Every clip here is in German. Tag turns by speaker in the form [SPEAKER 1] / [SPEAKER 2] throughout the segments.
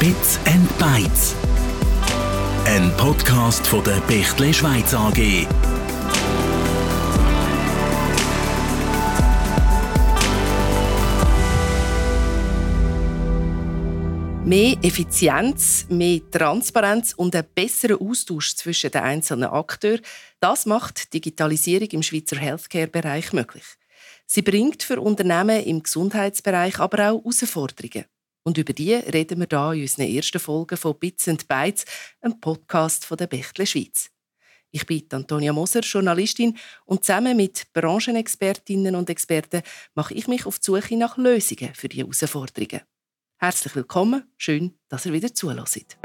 [SPEAKER 1] Bits and Bytes. Ein Podcast von der Bechtle Schweiz AG.
[SPEAKER 2] Mehr Effizienz, mehr Transparenz und ein besserer Austausch zwischen den einzelnen Akteuren, das macht Digitalisierung im Schweizer Healthcare-Bereich möglich. Sie bringt für Unternehmen im Gesundheitsbereich aber auch Herausforderungen. Und über die reden wir hier in unseren ersten Folgen von Bits and Bytes, einem Podcast von der Bechtle Schweiz. Ich bin Antonia Moser, Journalistin, und zusammen mit Branchenexpertinnen und Experten mache ich mich auf die Suche nach Lösungen für diese Herausforderungen. Herzlich willkommen, schön, dass ihr wieder zulässt.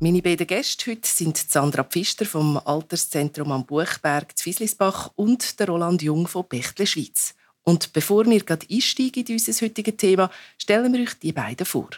[SPEAKER 2] Meine beiden Gäste heute sind Sandra Pfister vom Alterszentrum am Buchberg zu Fieslisbach und der Roland Jung von Bechtle Schweiz. Und bevor wir gerade einsteigen in unser heutiges Thema, stellen wir euch die beiden vor.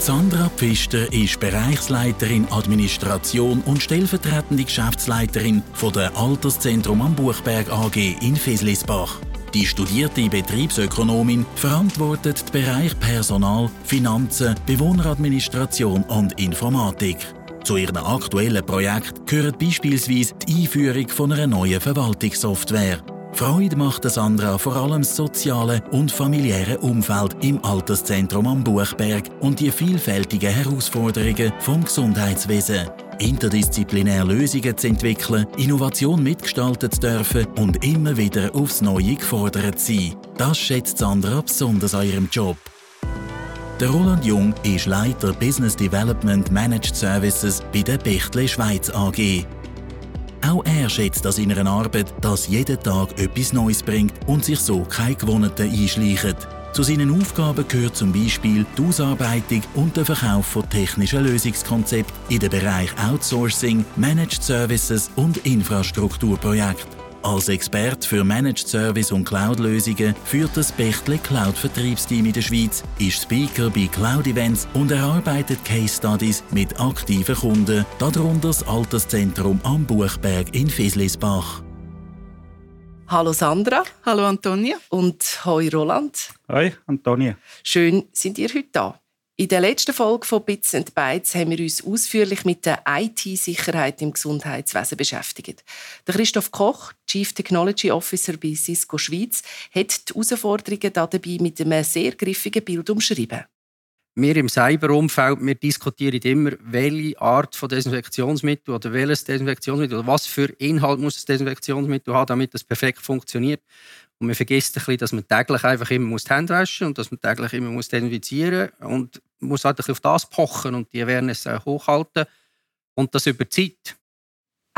[SPEAKER 1] Sandra Pfister ist Bereichsleiterin Administration und stellvertretende Geschäftsleiterin von der Alterszentrum am Buchberg AG in Feslisbach. Die studierte Betriebsökonomin verantwortet den Bereich Personal, Finanzen, Bewohneradministration und Informatik. Zu ihrem aktuellen Projekt gehört beispielsweise die Einführung von einer neuen Verwaltungssoftware. Freude macht Sandra vor allem das soziale und familiäre Umfeld im Alterszentrum am Buchberg und die vielfältigen Herausforderungen vom Gesundheitswesen. Interdisziplinär Lösungen zu entwickeln, Innovation mitgestalten zu dürfen und immer wieder aufs Neue gefordert zu sein. Das schätzt Sandra besonders an ihrem Job. Der Roland Jung ist Leiter Business Development Managed Services bei der Bechtle Schweiz AG. Auch er schätzt an seiner Arbeit, dass jeden Tag etwas Neues bringt und sich so keine Gewohnheiten einschleichen. Zu seinen Aufgaben gehört zum Beispiel die Ausarbeitung und der Verkauf von technischen Lösungskonzepten in den Bereich Outsourcing, Managed Services und Infrastrukturprojekte. Als Experte für Managed Service und Cloud-Lösungen führt das Bechtle Cloud-Vertriebsteam in der Schweiz, ist Speaker bei Cloud-Events und erarbeitet Case Studies mit aktiven Kunden, darunter das Alterszentrum am Buchberg in Fislisbach.
[SPEAKER 2] Hallo Sandra.
[SPEAKER 3] Hallo Antonia.
[SPEAKER 2] Und hoi Roland.
[SPEAKER 4] Hoi Antonia.
[SPEAKER 2] Schön, sind ihr heute da. In der letzten Folge von Bits and Bytes haben wir uns ausführlich mit der IT-Sicherheit im Gesundheitswesen beschäftigt. Der Christoph Koch, Chief Technology Officer bei Cisco Schweiz, hat die Herausforderungen dabei mit einem sehr griffigen Bild umschrieben.
[SPEAKER 5] Wir im Cyberumfeld wir diskutieren immer, welche Art von Desinfektionsmittel oder welches Desinfektionsmittel oder was für Inhalt muss das Desinfektionsmittel haben, damit es perfekt funktioniert. Und man vergisst ein bisschen, dass man täglich einfach immer die Hände waschen muss und dass man täglich immer muss desinfizieren muss. Und muss halt ein bisschen auf das pochen und die Awareness hochhalten. Und das über Zeit.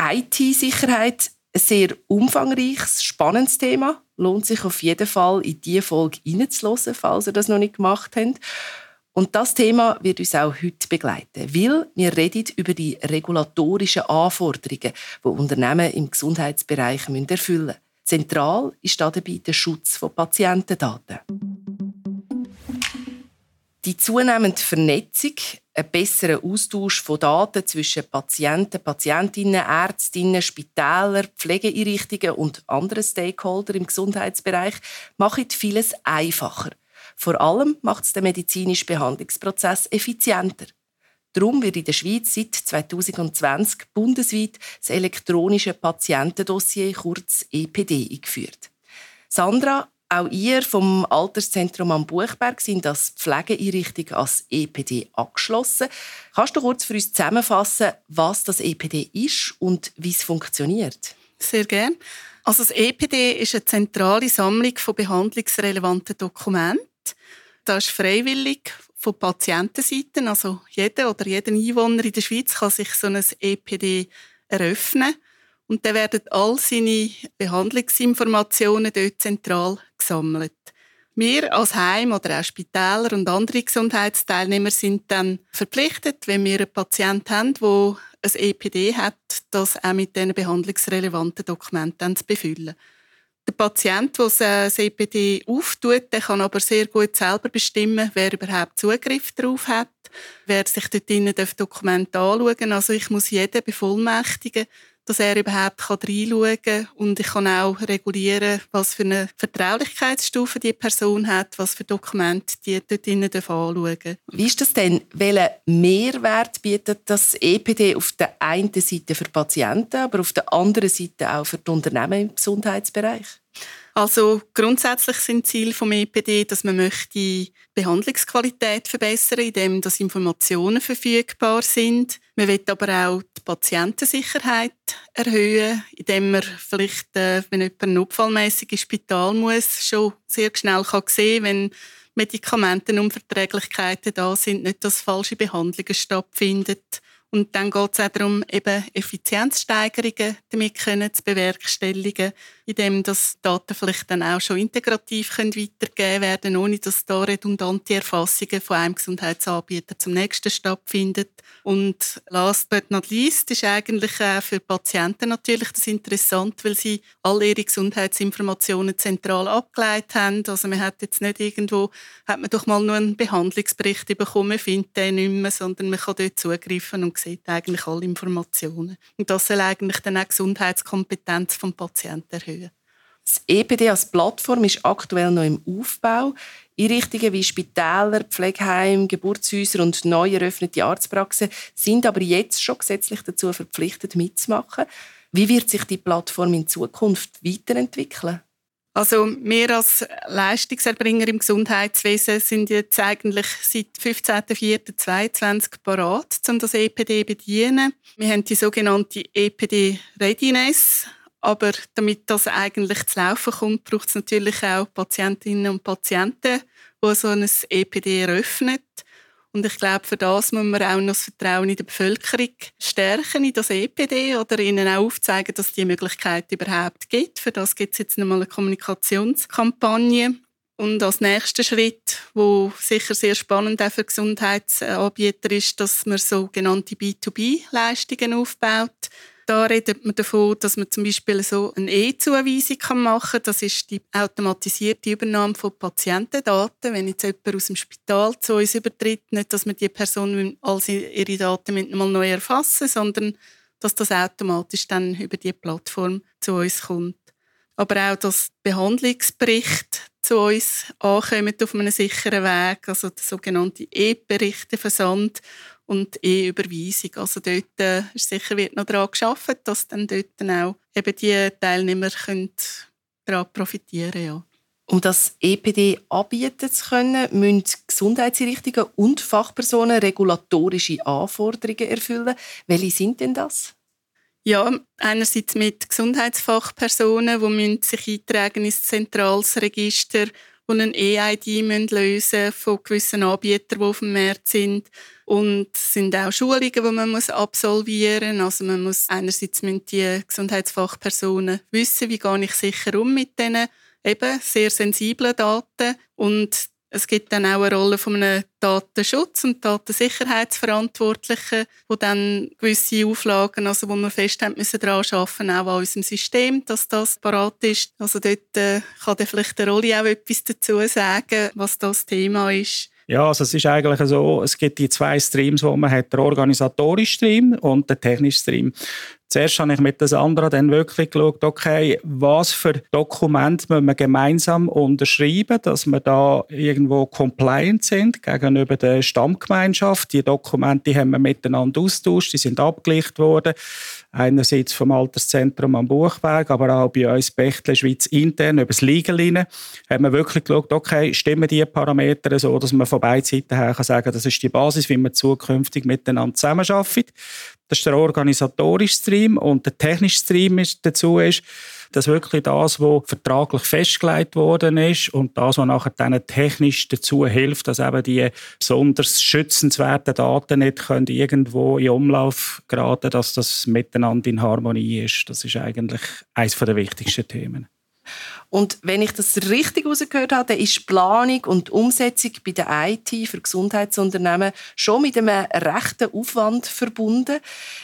[SPEAKER 2] IT-Sicherheit, ein sehr umfangreiches, spannendes Thema. Lohnt sich auf jeden Fall, in diese Folge reinzuhören, falls ihr das noch nicht gemacht habt. Und das Thema wird uns auch heute begleiten, weil wir reden über die regulatorischen Anforderungen, die Unternehmen im Gesundheitsbereich erfüllen müssen. Zentral ist dabei der Schutz von Patientendaten. Die zunehmende Vernetzung, ein besserer Austausch von Daten zwischen Patienten, Patientinnen, Ärztinnen, Spitälern, Pflegeeinrichtungen und anderen Stakeholdern im Gesundheitsbereich macht vieles einfacher. Vor allem macht es den medizinischen Behandlungsprozess effizienter. Darum wird in der Schweiz seit 2020 bundesweit das elektronische Patientendossier, kurz EPD, eingeführt. Sandra, auch ihr vom Alterszentrum am Buchberg sind als Pflegeeinrichtung als EPD angeschlossen. Kannst du kurz für uns zusammenfassen, was das EPD ist und wie es funktioniert?
[SPEAKER 3] Sehr gerne. Also das EPD ist eine zentrale Sammlung von behandlungsrelevanten Dokumenten. Das ist freiwillig von Patientenseite. Also jeder oder jeder Einwohner in der Schweiz kann sich so ein EPD eröffnen. Und dann werden all seine Behandlungsinformationen dort zentral gesammelt. Wir als Heim oder auch Spitäler und andere Gesundheitsteilnehmer sind dann verpflichtet, wenn wir einen Patienten haben, der ein EPD hat, das auch mit diesen behandlungsrelevanten Dokumenten zu befüllen. Der Patient, der das EPD auftut, der kann aber sehr gut selber bestimmen, wer überhaupt Zugriff darauf hat, wer sich dort drinnen Dokumente anschauen darf. Also ich muss jeden bevollmächtigen, dass er überhaupt reinschauen kann. Und ich kann auch regulieren, was für eine Vertraulichkeitsstufe die Person hat, was für Dokumente die dort anschauen dürfen.
[SPEAKER 2] Wie ist das denn? Welchen Mehrwert bietet das EPD auf der einen Seite für Patienten, aber auf der anderen Seite auch für die Unternehmen im Gesundheitsbereich?
[SPEAKER 3] Also grundsätzlich sind Ziel vom EPD, dass man möchte Behandlungsqualität verbessern, indem dass Informationen verfügbar sind. Man will aber auch die Patientensicherheit erhöhen, indem man vielleicht, äh, wenn jemand notfallmäßig ins Spital muss, schon sehr schnell kann sehen, wenn Medikamentenunverträglichkeiten da sind, nicht dass falsche Behandlungen stattfinden und dann geht es auch darum, eben Effizienzsteigerungen damit können zu bewerkstelligen, indem das Daten vielleicht dann auch schon integrativ können weitergegeben werden ohne dass da redundante Erfassungen von einem Gesundheitsanbieter zum nächsten stattfinden. Und last but not least ist eigentlich auch für Patienten natürlich das interessant, weil sie all ihre Gesundheitsinformationen zentral abgeleitet haben. Also man hat jetzt nicht irgendwo, hat man doch mal nur einen Behandlungsbericht bekommen, findet den nicht mehr, sondern man kann dort zugreifen und sieht eigentlich alle Informationen. Und das soll eigentlich dann auch die Gesundheitskompetenz des Patienten erhöhen.
[SPEAKER 2] Das EPD als Plattform ist aktuell noch im Aufbau. Einrichtungen wie Spitäler, Pflegeheime, Geburtshäuser und neu eröffnete Arztpraxen sind aber jetzt schon gesetzlich dazu verpflichtet, mitzumachen. Wie wird sich die Plattform in Zukunft weiterentwickeln?
[SPEAKER 3] Also wir als Leistungserbringer im Gesundheitswesen sind jetzt eigentlich seit 15.04.2022 parat, um das EPD zu bedienen. Wir haben die sogenannte EPD Readiness. Aber damit das eigentlich zu laufen kommt, braucht es natürlich auch Patientinnen und Patienten, die so ein EPD eröffnen. Und ich glaube, für das muss man auch noch das Vertrauen in der Bevölkerung stärken, in das EPD, oder ihnen auch aufzeigen, dass es die Möglichkeit überhaupt gibt. Für das gibt es jetzt nochmal eine Kommunikationskampagne. Und als nächster Schritt, wo sicher sehr spannend auch für Gesundheitsanbieter ist, dass man sogenannte B2B-Leistungen aufbaut. Da redet man davon, dass man zum Beispiel so eine E-Zuweisung machen kann. Das ist die automatisierte Übernahme von Patientendaten. Wenn jetzt jemand aus dem Spital zu uns übertritt, nicht, dass man die Person all ihre Daten mit einmal neu erfassen, sondern dass das automatisch dann über die Plattform zu uns kommt. Aber auch, dass Behandlungsberichte zu uns ankommen auf einem sicheren Weg, also der sogenannte E-Berichteversand und E-Überweisung. Also dort äh, sicher wird noch daran geschaffen, dass dann dort dann auch eben die Teilnehmer können daran profitieren ja.
[SPEAKER 2] Um das EPD anbieten zu können, müssen Gesundheitseinrichtungen und Fachpersonen regulatorische Anforderungen erfüllen. Welche sind denn das?
[SPEAKER 3] Ja, einerseits mit Gesundheitsfachpersonen, die sich eintragen ins zentrales Register die ein EID lösen müssen von gewissen Anbietern, die auf dem Markt sind. Und es sind auch Schulungen, die man absolvieren muss. Also man muss einerseits müssen die Gesundheitsfachpersonen wissen, wie gehe ich sicher um mit diesen eben sehr sensiblen Daten. Und es gibt dann auch eine Rolle von einem Datenschutz- und Datensicherheitsverantwortlichen, wo dann gewisse Auflagen, also wo wir fest haben müssen daran arbeiten, auch an unserem System, dass das parat ist. Also dort äh, kann dann vielleicht der Rolli auch etwas dazu sagen, was das Thema ist.
[SPEAKER 1] Ja, also es ist eigentlich so, es gibt die zwei Streams, wo man hat, der organisatorische Stream und der technische Stream. Zuerst habe ich mit das anderen dann wirklich geschaut, okay, was für Dokumente müssen wir gemeinsam unterschreiben, dass wir da irgendwo compliant sind gegenüber der Stammgemeinschaft. Die Dokumente haben wir miteinander austauscht, die sind abgelichtet worden. Einerseits vom Alterszentrum am Buchberg, aber auch bei uns Bechtle Schweiz intern über das Legal haben wir wirklich geschaut, okay, stimmen die Parameter so, dass man von beiden Seiten her kann sagen, das ist die Basis, wie man zukünftig miteinander zusammenarbeitet. Das ist der organisatorische Stream und der technische Stream ist dazu ist, dass wirklich das, was vertraglich festgelegt worden ist und das, was nachher dann technisch dazu hilft, dass eben die besonders schützenswerten Daten nicht können irgendwo in Umlauf geraten, dass das miteinander in Harmonie ist. Das ist eigentlich eines der wichtigsten Themen.
[SPEAKER 2] Und wenn ich das richtig herausgehört habe, dann ist Planung und Umsetzung bei der IT für Gesundheitsunternehmen schon mit einem rechten Aufwand verbunden.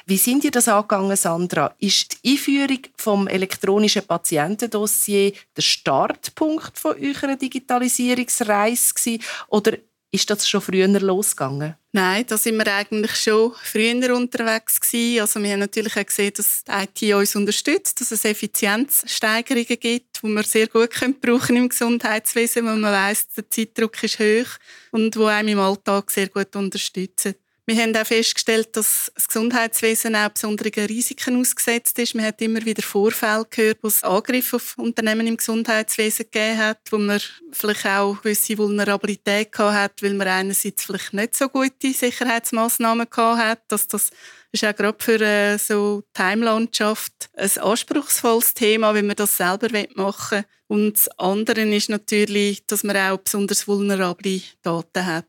[SPEAKER 2] Wie sind ihr das angegangen, Sandra? Ist die Einführung vom elektronischen Patientendossier der Startpunkt von eurer Digitalisierungsreise gewesen? Oder Ist das schon früher losgegangen?
[SPEAKER 3] Nein, da sind wir eigentlich schon früher unterwegs gewesen. Also wir haben natürlich auch gesehen, dass die IT uns unterstützt, dass es Effizienzsteigerungen gibt, die wir sehr gut brauchen im Gesundheitswesen, weil man weiss, der Zeitdruck ist hoch und wo einem im Alltag sehr gut unterstützen. Wir haben auch festgestellt, dass das Gesundheitswesen auch besonderen Risiken ausgesetzt ist. Man hat immer wieder Vorfälle gehört, wo es Angriffe auf Unternehmen im Gesundheitswesen gegeben hat, wo man vielleicht auch gewisse Vulnerabilität gehabt hat, weil man einerseits vielleicht nicht so gute Sicherheitsmaßnahmen gehabt hat, dass das ist auch gerade für äh, so Timelandschaft ein anspruchsvolles Thema, wenn man das selber machen will. Und das andere ist natürlich, dass man auch besonders vulnerable Daten hat.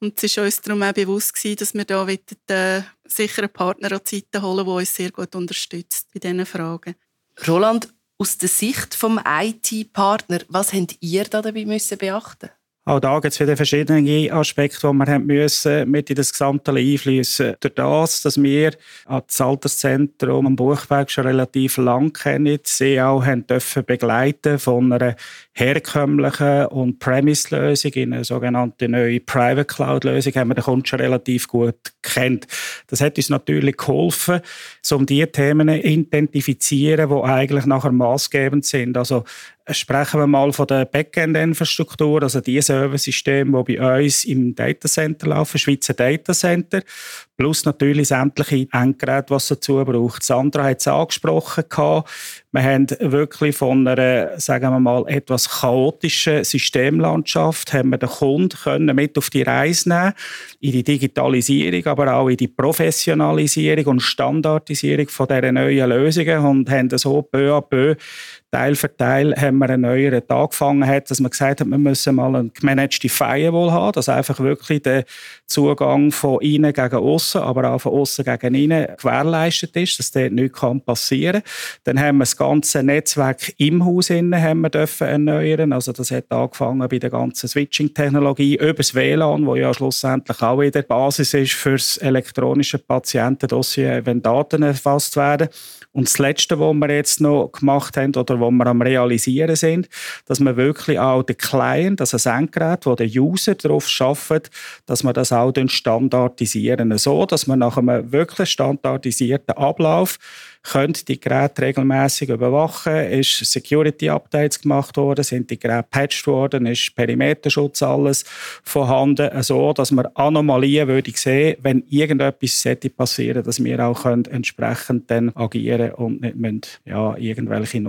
[SPEAKER 3] Und es war uns darum auch bewusst, gewesen, dass wir da wollen, äh, sicher einen Partner an die Seite holen, der uns sehr gut unterstützt bei diesen Fragen.
[SPEAKER 2] Roland, aus der Sicht des IT-Partners, was habt ihr da dabei müssen beachten
[SPEAKER 1] auch da gibt es wieder verschiedene Aspekte, die wir müssen mit in das Gesamte einfließen. Durch das, dass wir das Alterszentrum am Buchberg schon relativ lang kennen, sie auch haben dürfen begleiten von einer herkömmlichen und Premise-Lösung in eine sogenannte neue Private Cloud-Lösung, haben wir den Kunden schon relativ gut kennt. Das hat uns natürlich geholfen, um die Themen zu identifizieren, die eigentlich nachher maßgebend sind. Also sprechen wir mal von der Backend-Infrastruktur, also die Serversysteme, die bei uns im Datacenter laufen, Schweizer Datacenter, plus natürlich sämtliche Endgeräte, was dazu braucht. Sandra hat es angesprochen. Wir haben wirklich von einer, sagen wir mal, etwas chaotischen Systemlandschaft haben wir den Kunden können mit auf die Reise nehmen, in die Digitalisierung, aber auch in die Professionalisierung und Standardisierung von dieser neuen Lösungen und haben so peu à peu Teil für Teil haben wir Tag angefangen hat, dass man gesagt hat, wir müssen mal eine gemanagte Firewall haben, dass einfach wirklich der Zugang von innen gegen außen, aber auch von außen gegen innen gewährleistet ist, dass dort nichts passieren kann. Dann haben wir das ganze Netzwerk im Haus innen haben wir dürfen erneuern. Also das hat angefangen bei der ganzen Switching-Technologie über das WLAN, wo ja schlussendlich auch wieder Basis ist für das elektronische Patientendossier, wenn Daten erfasst werden. Und das Letzte, was wir jetzt noch gemacht haben oder was wir am realisieren sind, dass wir wirklich auch den Client, also das Endgerät, wo der User darauf schafft, dass wir das auch standardisieren, so dass wir nach einem wirklich standardisierten Ablauf können die Geräte regelmäßig überwachen, ist Security-Updates gemacht worden, sind die Geräte patched worden, ist Perimeterschutz alles vorhanden, so dass man Anomalien würde sehen, wenn irgendetwas passieren dass wir auch können entsprechend dann agieren und nicht müssen, ja, irgendwelche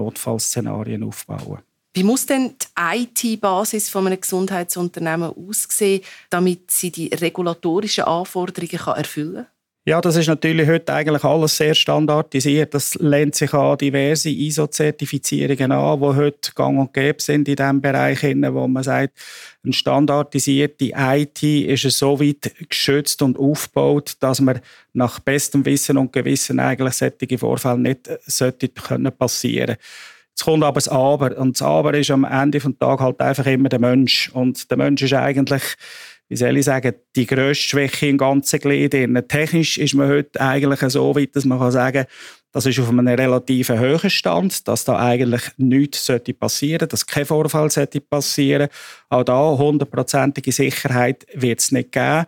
[SPEAKER 1] Notfallszenarien aufbauen.
[SPEAKER 2] Wie muss denn die IT-Basis von einem Gesundheitsunternehmen aussehen, damit sie die regulatorischen Anforderungen erfüllen kann?
[SPEAKER 1] Ja, das ist natürlich heute eigentlich alles sehr standardisiert. Das lehnt sich an diverse ISO-Zertifizierungen an, die heute gang und gäbe sind in diesem Bereich, wo man sagt, eine standardisierte IT ist so weit geschützt und aufgebaut, dass man nach bestem Wissen und Gewissen eigentlich solche Vorfälle nicht sollte können passieren Jetzt kommt aber das Aber. Und das Aber ist am Ende des Tages halt einfach immer der Mensch. Und der Mensch ist eigentlich wie soll ich sagen, die grösste Schwäche im ganzen Glied. Technisch ist man heute eigentlich so weit, dass man kann sagen das ist auf einem relativ hohen Stand, dass da eigentlich nichts passieren sollte, dass kein Vorfall passieren sollte. Auch da hundertprozentige Sicherheit wird es nicht geben.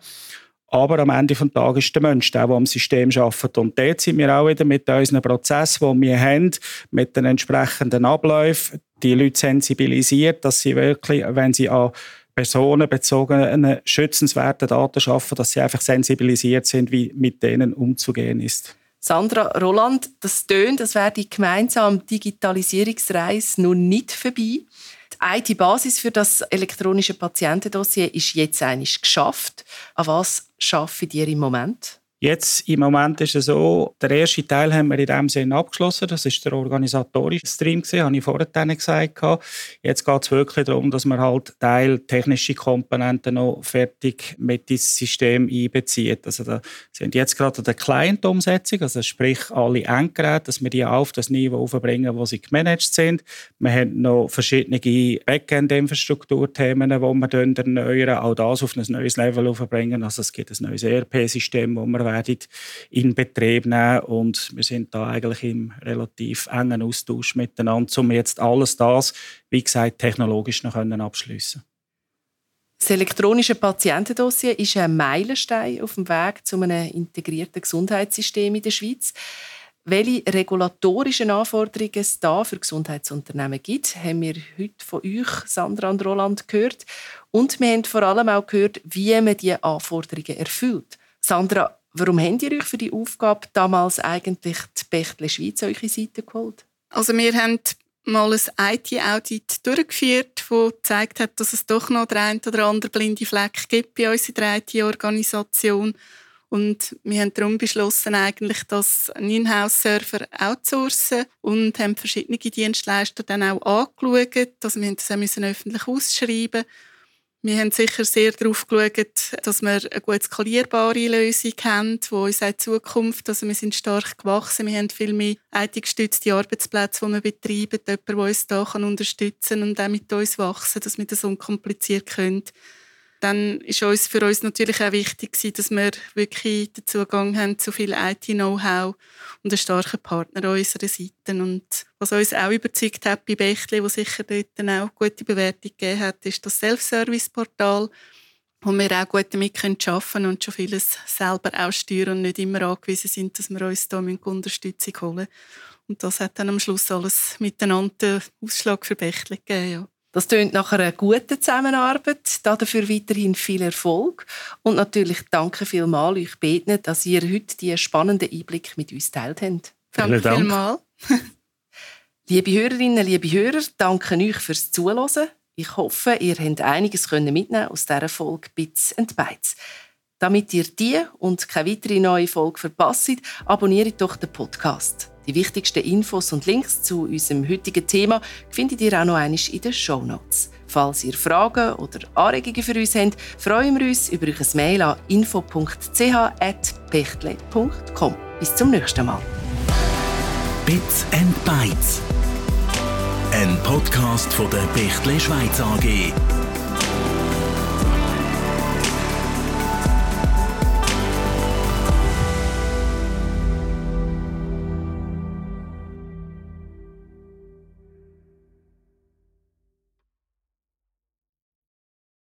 [SPEAKER 1] Aber am Ende des Tages ist der Mensch der, der am System arbeitet. Und dort sind wir auch wieder mit unseren Prozessen, die wir haben, mit den entsprechenden Abläufen, die Leute sensibilisiert, dass sie wirklich, wenn sie an personenbezogenen, schützenswerten Daten schaffen, dass sie einfach sensibilisiert sind, wie mit denen umzugehen ist.
[SPEAKER 2] Sandra Roland, das tönt, das wäre die gemeinsame Digitalisierungsreise noch nicht vorbei. Die IT-Basis für das elektronische Patientendossier ist jetzt eigentlich geschafft. An was schaffen ihr im Moment?
[SPEAKER 1] Jetzt im Moment ist es so, der erste Teil haben wir in dem Sinne abgeschlossen. Das ist der organisatorische Stream gewesen, habe ich vorhin gesagt. Jetzt geht es wirklich darum, dass man halt Teil technische Komponenten noch fertig mit ins System einbezieht. Also da sind jetzt gerade an der Client-Umsetzung, also sprich alle Endgeräte, dass wir die auf das Niveau aufbringen, wo sie gemanagt sind. Wir haben noch verschiedene Backend-Infrastrukturthemen, die wir erneuern, auch das auf ein neues Level aufbringen. Also es gibt ein neues ERP-System, das wir werden in Betrieb nehmen und wir sind da eigentlich im relativ engen Austausch miteinander, um jetzt alles das, wie gesagt, technologisch noch abschließen.
[SPEAKER 2] Das elektronische Patientendossier ist ein Meilenstein auf dem Weg zu einem integrierten Gesundheitssystem in der Schweiz. Welche regulatorischen Anforderungen es da für Gesundheitsunternehmen gibt, haben wir heute von euch, Sandra und Roland, gehört. Und wir haben vor allem auch gehört, wie man diese Anforderungen erfüllt. Sandra, warum habt ihr euch für die Aufgabe damals eigentlich die Bechtle Schweiz an eure Seite geholt?
[SPEAKER 3] Also wir haben mal ein IT-Audit durchgeführt, das gezeigt hat, dass es doch noch den einen oder anderen blinde Fleck gibt bei uns in der IT-Organisation. Und wir haben darum beschlossen, eigentlich, das In-house-Server outsourcen und haben verschiedene Dienstleister dann auch angeschaut. Also wir mussten das auch öffentlich ausschreiben wir haben sicher sehr darauf geschaut, dass wir eine gut skalierbare Lösung haben, die uns auch Zukunft, also wir sind stark gewachsen, wir haben viel mehr IT-gestützte Arbeitsplätze, die wir betreiben, jemand, der uns da unterstützen kann und auch mit uns wachsen, dass wir das unkompliziert können dann ist uns für uns natürlich auch wichtig, dass wir wirklich den Zugang haben zu viel IT-Know-how und einen starken Partner an unserer Seite. Und was uns auch überzeugt hat bei Bechtle, wo sicher dort dann auch gute Bewertung gegeben hat, ist das Self-Service-Portal, wo wir auch gut damit arbeiten können und schon vieles selber aussteuern und nicht immer angewiesen sind, dass wir uns da Unterstützung holen müssen. Und das hat dann am Schluss alles miteinander Ausschlag für Bechtle gegeben. Ja.
[SPEAKER 2] Das tönt nach einer guten Zusammenarbeit. Dafür weiterhin viel Erfolg. Und natürlich danke vielmals euch beten, dass ihr heute diesen spannenden Einblick mit uns teilt habt.
[SPEAKER 3] Danke Dank. vielmals.
[SPEAKER 2] liebe Hörerinnen, liebe Hörer, danke euch fürs Zuhören. Ich hoffe, ihr habt einiges mitnehmen aus dieser Folge Bits and Bytes. Damit ihr die und keine weitere neue Folge verpasst, abonniert doch den Podcast. Die wichtigsten Infos und Links zu unserem heutigen Thema findet ihr auch noch einmal in den Show Notes. Falls ihr Fragen oder Anregungen für uns habt, freuen wir uns über eure Mail an info.ch.pechtle.com. Bis zum nächsten Mal.
[SPEAKER 6] Bits and Bytes. Ein Podcast von der Bechtle Schweiz AG.